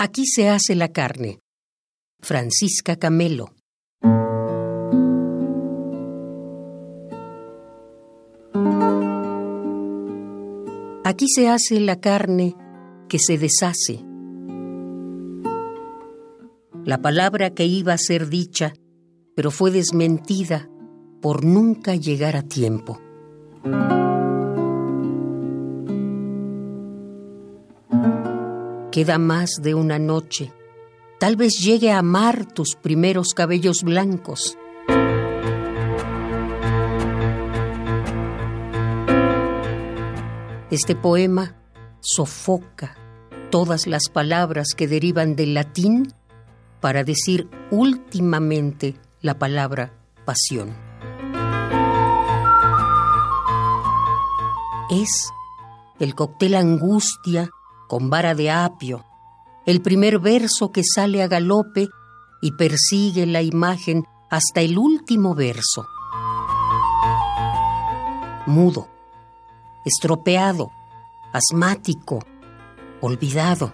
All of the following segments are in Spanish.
Aquí se hace la carne. Francisca Camelo. Aquí se hace la carne que se deshace. La palabra que iba a ser dicha, pero fue desmentida por nunca llegar a tiempo. Queda más de una noche. Tal vez llegue a amar tus primeros cabellos blancos. Este poema sofoca todas las palabras que derivan del latín para decir últimamente la palabra pasión. Es el cóctel angustia con vara de apio, el primer verso que sale a galope y persigue la imagen hasta el último verso. Mudo, estropeado, asmático, olvidado.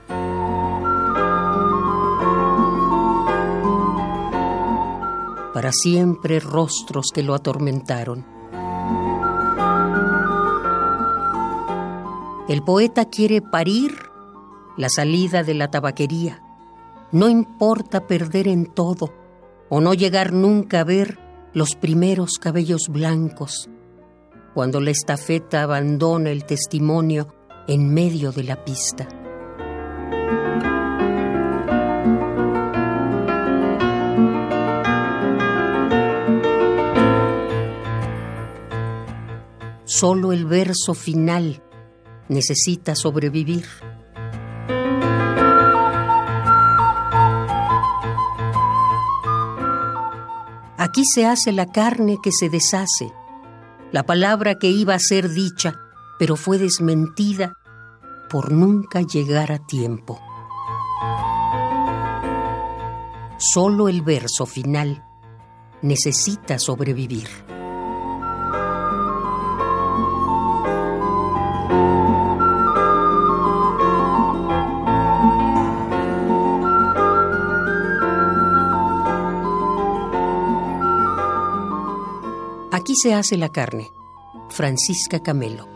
Para siempre rostros que lo atormentaron. El poeta quiere parir la salida de la tabaquería. No importa perder en todo o no llegar nunca a ver los primeros cabellos blancos, cuando la estafeta abandona el testimonio en medio de la pista. Solo el verso final necesita sobrevivir. Aquí se hace la carne que se deshace, la palabra que iba a ser dicha, pero fue desmentida por nunca llegar a tiempo. Solo el verso final necesita sobrevivir. Aquí se hace la carne. Francisca Camelo.